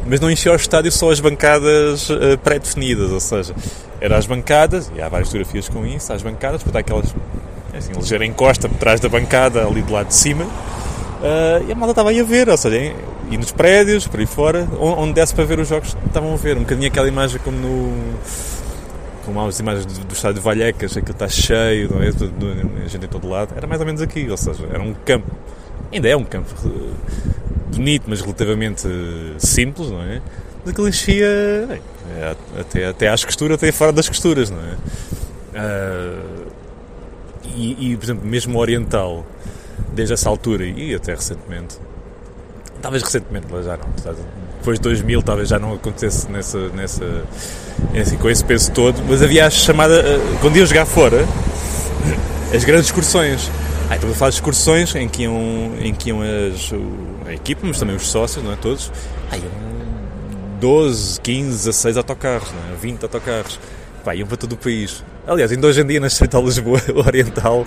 mas não encheu o estádio só as bancadas uh, pré-definidas, ou seja, eram as bancadas, e há várias fotografias com isso, as bancadas, depois há aquelas é assim, ligeira encosta por trás da bancada, ali do lado de cima, uh, e a malta estava aí a ver, ou seja, e nos prédios, por aí fora, onde desse para ver os jogos, estavam a ver. Um bocadinho aquela imagem como no. Como há as imagens do, do estádio de Valhecas, aquilo está cheio, não é? Do, gente em todo lado. Era mais ou menos aqui, ou seja, era um campo. Ainda é um campo eh, bonito, mas relativamente simples, não é? Mas aquilo enchia é, até, até às costuras, até fora das costuras, não é? Uh, E, e, por exemplo, mesmo Oriental, desde essa altura e até recentemente, talvez recentemente, já não, depois de 2000 talvez já não acontecesse nessa, nessa, assim, com esse peso todo, mas havia a chamada, eh, quando iam jogar fora, as grandes excursões. Ah, estamos a falar de excursões em que iam, em que iam as, a equipa, mas também os sócios, não é? Todos. Ah, iam 12, 15, 16 autocarros, não é? 20 autocarros. Pá, iam para todo o país. Aliás, ainda hoje em dia na Distrital Lisboa Oriental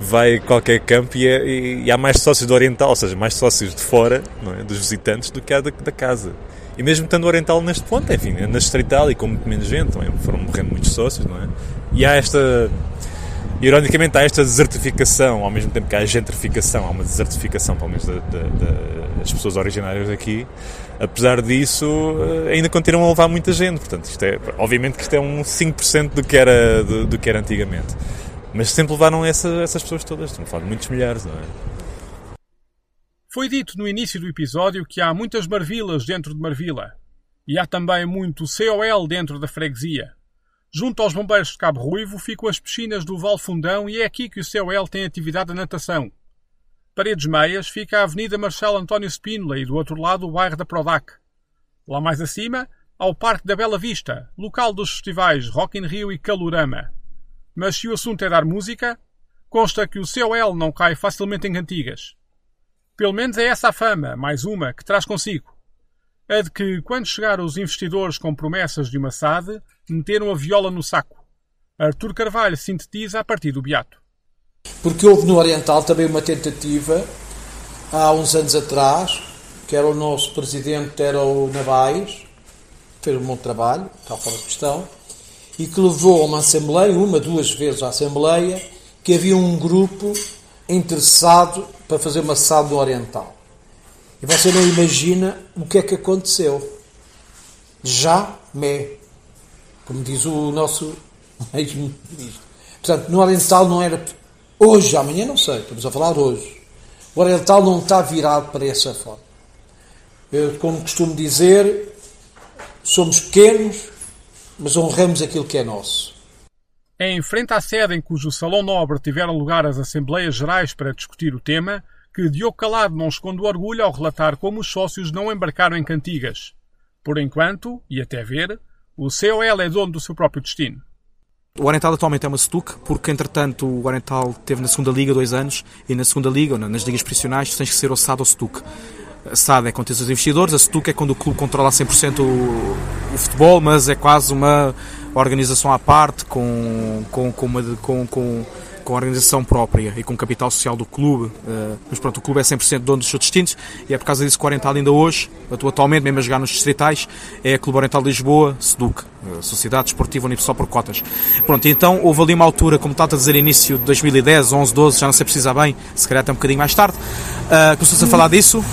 vai qualquer campo e, é, e, e, há mais sócios do Oriental, ou seja, mais sócios de fora, é? dos visitantes, do que há da, da casa. E mesmo estando Oriental neste ponto, enfim, na Distrital e com muito menos gente, não é? foram morrendo muitos sócios, não é? E há esta Ironicamente, há esta desertificação, ao mesmo tempo que há gentrificação, há uma desertificação, pelo menos, das pessoas originárias daqui. Apesar disso, eh, ainda continuam a levar muita gente. Portanto, isto é, obviamente que isto é um 5% do que, era, do, do, que era antigamente. Mas sempre levaram essa, essas pessoas todas. Estamos a falar de muitos milhares, não é?
Foi dito no início do episódio que há muitas marvilas dentro de Marvila. E há também muito COL dentro da freguesia. Junto aos bombeiros de Cabo Ruivo ficam as piscinas do Val Fundão e é aqui que o COL tem atividade de natação. Paredes Meias fica a Avenida Marcelo António Spínola e do outro lado o bairro da Prodac. Lá mais acima, há o Parque da Bela Vista, local dos festivais Rock in Rio e Calorama. Mas se o assunto é dar música, consta que o COL não cai facilmente em cantigas. Pelo menos é essa a fama, mais uma, que traz consigo. A de que, quando chegaram os investidores com promessas de uma SAD, meteram a viola no saco. Artur Carvalho sintetiza a partir do Beato.
Porque houve no Oriental também uma tentativa, há uns anos atrás, que era o nosso presidente, era o Navais, fez um bom trabalho, está fora de questão, e que levou a uma Assembleia, uma, duas vezes à Assembleia, que havia um grupo interessado para fazer uma SAD Oriental. E você não imagina o que é que aconteceu. Já me como diz o nosso ex-ministro. Portanto, no Oriental não era hoje, amanhã não sei, estamos a falar hoje. O Oriental não está virado para essa forma. Eu, como costumo dizer, somos pequenos, mas honramos aquilo que é nosso.
É em frente à sede em cujo Salão Nobre tiveram lugar as Assembleias Gerais para discutir o tema que Diogo Calado não esconde o orgulho ao relatar como os sócios não embarcaram em cantigas. Por enquanto, e até ver, o COL é dono do seu próprio destino.
O Oriental atualmente é uma STUC, porque entretanto o Oriental teve na segunda Liga dois anos e na segunda Liga, ou nas ligas profissionais, tens que ser o SAD ou STUC. A SAD é quando tens os investidores, a STUC é quando o clube controla 100% o, o futebol, mas é quase uma organização à parte, com, com, com, uma, com, com com a organização própria e com o capital social do clube. Eh, mas pronto, o clube é 100% dono dos seus destinos e é por causa disso que o Oriental ainda hoje, atualmente, mesmo a jogar nos distritais, é a Clube Oriental de Lisboa, SEDUC, eh, Sociedade Esportiva Unipessoal por Cotas. Pronto, então houve ali uma altura, como estava a dizer, início de 2010, 11, 12, já não sei precisar bem, se calhar até um bocadinho mais tarde, uh, começou-se a falar disso,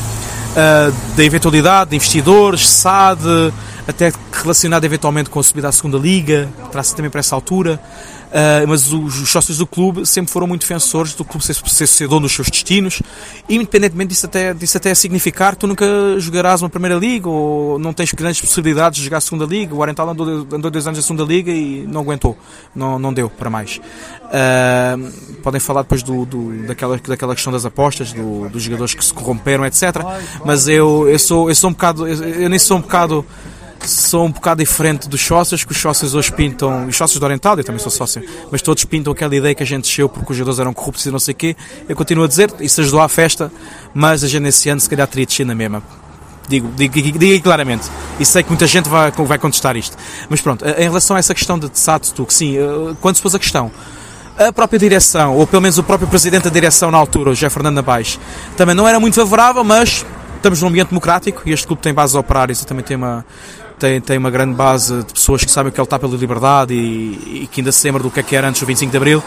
da eventualidade de investidores, SAD, até relacionado eventualmente com a subida à segunda liga, terá-se também para essa altura. Uh, mas os, os, sócios do clube sempre foram muito defensores do clube ser, ser, ser dono dos seus destinos, independentemente disso até, disso até significar que tu nunca jogarás uma Primeira Liga ou não tens grandes possibilidades de jogar a Segunda Liga. O Oriental andou, andou dois anos na Segunda Liga e não aguentou, não, não deu para mais. Uh, podem falar depois do, do, daquela, daquela questão das apostas, do, dos jogadores que se corromperam, etc. Mas eu, eu, sou, eu sou um bocado, eu, eu nem sou um bocado sou um bocado diferente dos sócios, que os sócios hoje pintam, os sócios do Oriental, eu também sou sócio, mas todos pintam aquela ideia que a gente desceu porque os jogadores eram corruptos e não sei o quê. Eu continuo a dizer, isso ajudou à festa, mas a gente nesse ano se calhar teria descido na mesma. Digo, digo, digo, claramente. E sei que muita gente vai, vai contestar isto. Mas pronto, em relação a essa questão de Satsu, que sim, eh, quando se pôs a questão, a própria direção, ou pelo menos o próprio presidente da direção na altura, o José Fernando Abaix, também não era muito favorável, mas estamos num ambiente democrático e este clube tem bases operárias e também tem uma, tem, tem uma grande base de pessoas que sabem o que é lutar pela liberdade e, e que ainda se lembram do que, é que era antes do 25 de Abril.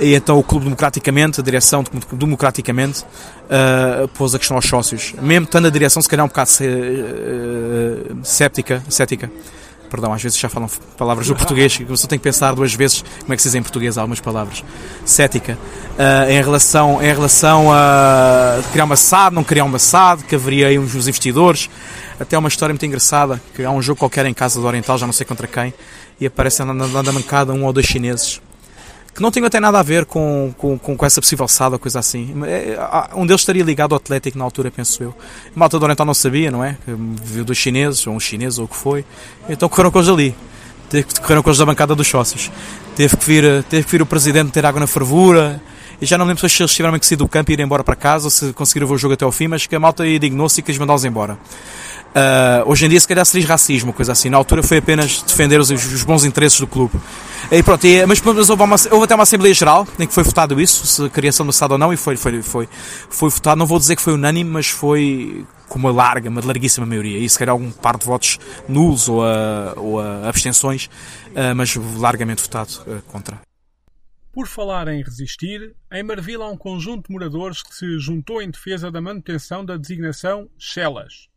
E então o clube democraticamente, a direção democraticamente, uh, pôs a questão aos sócios. Mesmo estando a direção se calhar um bocado uh, séptica, cética. Perdão, às vezes já falam palavras do português, que você tem que pensar duas vezes como é que se diz em português algumas palavras. Cética. Uh, em, relação, em relação a criar uma SAD, não criar uma SAD, que haveria aí uns investidores. Até uma história muito engraçada, que há um jogo qualquer em casa do Oriental, já não sei contra quem, e aparece na, na, na mancada um ou dois chineses que não tinham até nada a ver com, com, com essa possível SAD ou coisa assim. É, um deles estaria ligado ao Atlético na altura, penso eu. A malta do Oriental não sabia, não é? Viu dos chineses, ou um chinês, ou o que foi. Então correram com eles ali. Correram com eles da bancada dos sócios. Teve que vir, teve que vir o presidente ter água na fervura. E já não lembro se eles tiveram que sair do campo e ir embora para casa ou se conseguiram ver o jogo até ao fim, mas que a malta indignou-se e quis mandá-los embora. Uh, hoje em dia, se calhar seria racismo, coisa assim. Na altura foi apenas defender os, os bons interesses do clube. E pronto, e, mas, mas houve, uma, houve, até uma Assembleia Geral em que foi votado isso, se criação do Estado ou não, e foi, foi, foi, foi votado. Não vou dizer que foi unânime, mas foi com uma larga, uma larguíssima maioria. E se calhar algum par de votos nulos ou a, ou a abstenções, uh, mas largamente votado uh, contra.
Por falar em resistir, em Marvila há um conjunto de moradores que se juntou em defesa da manutenção da designação Chelas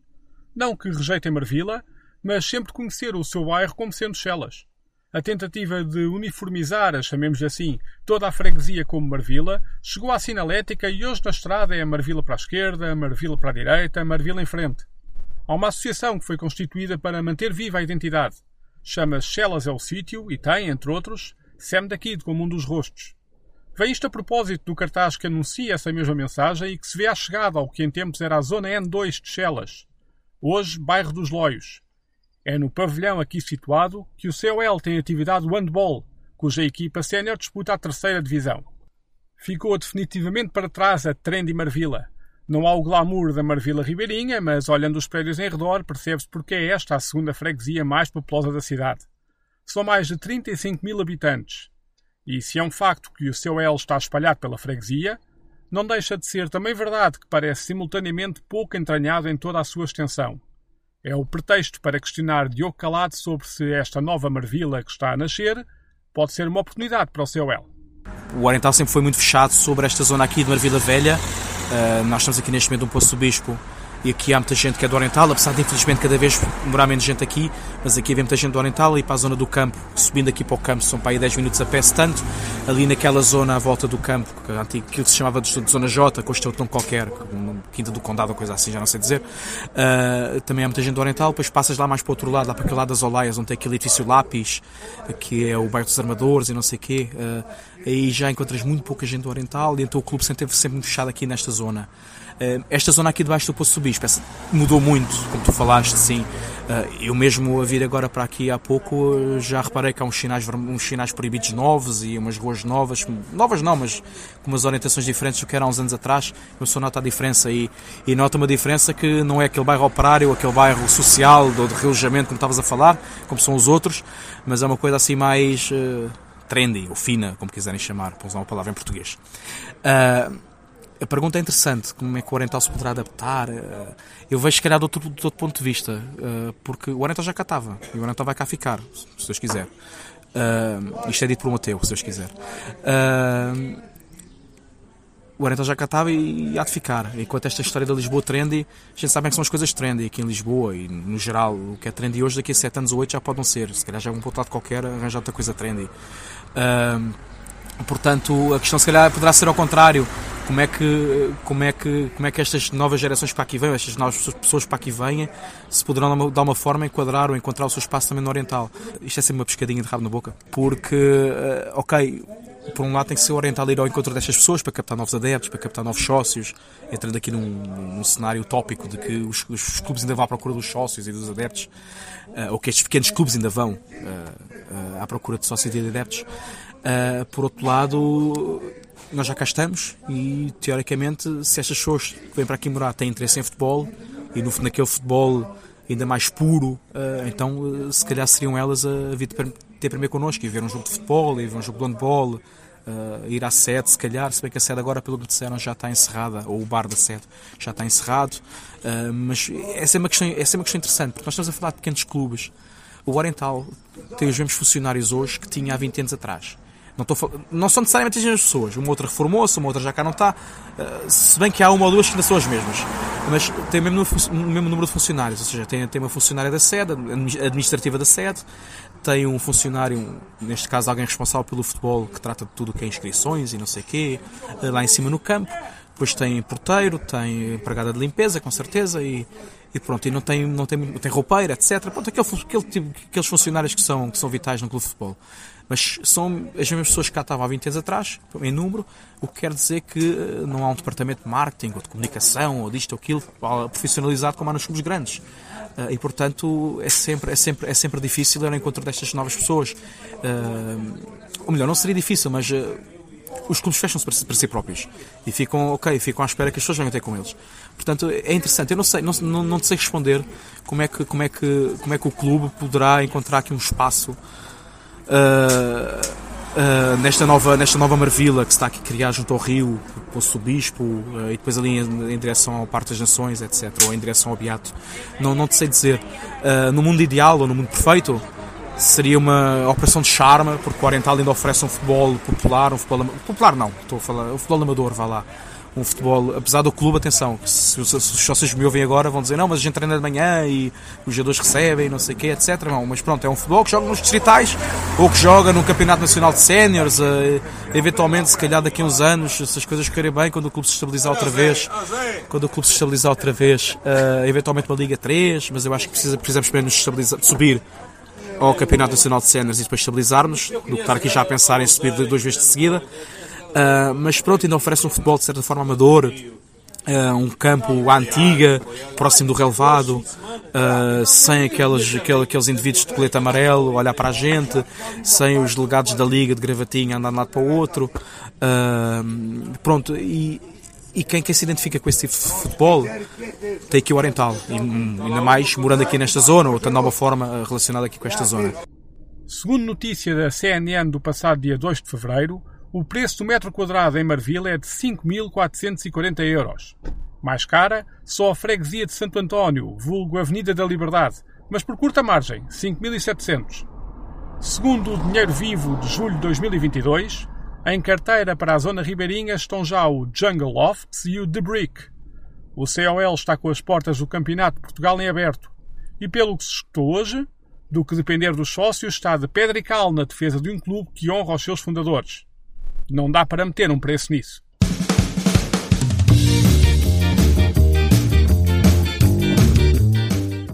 não que rejeitem Marvila, mas sempre conhecer o seu bairro como sendo Chelas. A tentativa de uniformizar, chamemos assim, toda a freguesia como Marvila chegou à sinalética e hoje na estrada é Marvila para a esquerda, Marvila para a direita, Marvila em frente. Há uma associação que foi constituída para manter viva a identidade. Chama-se Chelas é o sítio e tem, entre outros, Sam da Kid como um dos rostos. Vem isto a propósito do cartaz que anuncia essa mesma mensagem e que se vê à chegada ao que em tempos era a Zona N2 de Chelas, hoje bairro dos Loios. É no pavilhão aqui situado que o COL tem atividade handball, cuja equipa sénior disputa a terceira divisão. Ficou definitivamente para trás a Trendy Marvila. Não há o glamour da Marvila Ribeirinha, mas olhando os prédios em redor percebe-se porque é esta a segunda freguesia mais populosa da cidade. São mais de 35 mil habitantes. E se é um facto que o COL está espalhado pela freguesia, não deixa de ser também verdade que parece simultaneamente pouco entranhado em toda a sua extensão. É o pretexto para questionar Diogo Calado sobre se esta nova Marvila que está a nascer pode ser uma oportunidade para o COL.
O Oriental sempre foi muito fechado sobre esta zona aqui de Marvila Velha. Uh, nós estamos aqui neste momento um Poço Bispo e aqui há muita gente que é do Oriental, apesar de infelizmente cada vez demorar menos gente aqui, mas aqui havia muita gente do Oriental e para a zona do campo, subindo aqui para o campo, são para aí 10 minutos a pé, se tanto, ali naquela zona à volta do campo, aquilo que se chamava de, Zona J, com este tão qualquer, Quinta do Condado ou coisa assim, já não sei dizer, uh, também há muita gente do Oriental, depois passas lá mais para o outro lado, lá para aquele lado das Olaias, onde tem aquele edifício Lápis, que é o bairro dos Armadores e não sei o quê, uh, aí já encontras muito pouca gente do Oriental e então o clube sempre sempre fechado aqui nesta zona. Eh, esta zona aqui debaixo do Poço do mudou muito, como tu falaste, sim. Eh, eu mesmo a vir agora para aqui há pouco já reparei que há uns sinais, uns sinais proibidos novos e umas ruas novas, novas não, mas com umas orientações diferentes do que era há uns anos atrás. Eu só noto a diferença e, e nota uma diferença que não é aquele bairro operário, aquele bairro social, do, de relojamento, como estavas a falar, como são os outros, mas é uma coisa assim mais trendy, ou fina, como quiserem chamar, para usar uma palavra em português. Uh, a pergunta é interessante, como é que o Oriental se poderá adaptar? Eh, eu vejo, se calhar, de outro, de outro ponto de vista, eh, porque o Oriental já cá estava, e o Oriental vai cá ficar, se Deus quiser. Uh, isto é dito por um ateu, se Deus quiser. O Oriental já cá estava e há de ficar. Enquanto esta história da Lisboa trendy, a gente sabe que são as coisas trendy aqui em Lisboa e no geral. O que é trendy hoje, daqui a 7 anos ou 8 já podem ser. Se calhar já um ponto lado qualquer arranjar outra coisa trendy. Uh, portanto, a questão se calhar poderá ser ao contrário como é que como é que como é que estas novas gerações para aqui vêm, estas novas pessoas para aqui vêm, se poderão de alguma forma enquadrar ou encontrar o seu espaço também no Oriental. Isto é sempre uma pescadinha de rabo na boca, porque uh, ok, por um lado tem que ser oriental ir ao encontro destas pessoas para captar novos adeptos, para captar novos sócios, entrando aqui num, num cenário utópico de que os, os, clubes ainda vão à procura dos sócios e dos adeptos, uh, ou que estes pequenos clubes ainda vão uh, à procura de sócios e de adeptos. Por outro lado, nós já cá estamos e, teoricamente, se estas pessoas que vêm para aqui morar têm interesse em futebol e no, naquele futebol ainda mais puro, uh, então uh, se calhar seriam elas a vir ter primeiro connosco e ver um jogo de futebol, e ver um jogo de handball, uh, ir à sede, se calhar, se bem que a sede agora, pelo que disseram, já está encerrada, ou o bar da sede já está encerrado, mas essa é, uma questão, essa é uma questão interessante, porque nós estamos a falar de pequenos clubes. O Oriental tem os mesmos funcionários hoje que tinha há 20 anos atrás. Não, estou, não são necessariamente as mesmas pessoas. Uma outra reformou-se, uma outra já cá não está. Uh, se bem que há uma ou duas que ainda são as mesmas. Mas tem o mesmo, o mesmo número de funcionários. Ou seja, tem, tem uma funcionária da sede, administrativa da sede, tem um funcionário, neste caso alguém responsável pelo futebol, que trata de tudo que é inscrições e não sei o quê, uh, lá em cima no campo. Depois tem porteiro, tem empregada de limpeza, com certeza, e, e pronto, e não tem, não tem, tem roupeira, etc. Pronto, aquele, aquele tipo, aqueles funcionários que são, que são vitais no clube de futebol. Mas são as mesmas pessoas que cá estavam há 20 anos atrás, em número, o que quer dizer que eh, não há um departamento de marketing ou de comunicação ou disto ou aquilo profissionalizado como há nos clubes grandes. Uh, e portanto é sempre, é, sempre, é sempre difícil ir ao encontro destas novas pessoas. Uh, ou melhor, não seria difícil, mas os clubes fecham-se para, para, si próprios e ficam, ok, ficam à espera que as pessoas venham ter com eles. Portanto, é interessante. Eu não sei, não, não, não sei responder como é, que, como, é que, como é que o clube poderá encontrar aqui um espaço uh, uh, nesta, nova, nesta nova marvila que se está aqui a criar junto ao rio, Poço Bispo uh, e depois ali em, em, direção ao Parque das Nações, etc., ou em direção ao Beato. Não, não te sei dizer. no mundo ideal ou no mundo perfeito, seria uma operação de charme, porque o Oriental ainda oferece um futebol popular, um futebol popular não, estou a falar, um futebol amador, vá lá. Um futebol, apesar do clube, atenção, se, se, se os sócios me ouvem agora vão dizer não, mas a gente treina de manhã e os jogadores recebem, não sei o quê, etc. Não, mas pronto, é um futebol que joga nos distritais ou que joga no Campeonato Nacional de Séniores, uh, eventualmente, se calhar daqui a uns anos, se as coisas correrem bem, quando o clube se estabilizar outra vez, quando o clube se estabilizar outra vez, uh, eventualmente uma Liga 3, mas eu acho que precisa, precisamos primeiro nos subir ao Campeonato Nacional de Cenas e depois estabilizarmos, do que estar aqui já a pensar em subir duas vezes de seguida. Uh, mas pronto, ainda oferece um futebol de certa forma amador, uh, um campo à antiga, próximo do relevado, uh, sem aqueles, aqueles, indivíduos de colete amarelo olhar para a gente, sem os delegados da liga de gravatinha andar de um lado para o outro. pronto, e, e quem, quem se identifica com esse tipo de futebol tem aqui o Oriental, e, ainda mais morando aqui nesta zona, ou tendo alguma forma relacionada aqui com esta zona.
Segundo notícia da CNN do passado dia 2 de fevereiro, o preço do metro quadrado em Marvila é de 5.440 euros. Mais cara, só a freguesia de Santo António, vulgo Avenida da Liberdade, mas por curta margem, 5.700. Segundo o Dinheiro Vivo de julho de 2022, em carteira para a zona ribeirinha estão já o Jungle Lofts e o The Brick. O COL está com as portas do Campeonato de Portugal em aberto. E pelo que se escutou hoje, do que depender dos sócios, está de pedra e cal na defesa de um clube que honra os seus fundadores. Não dá para meter um preço nisso.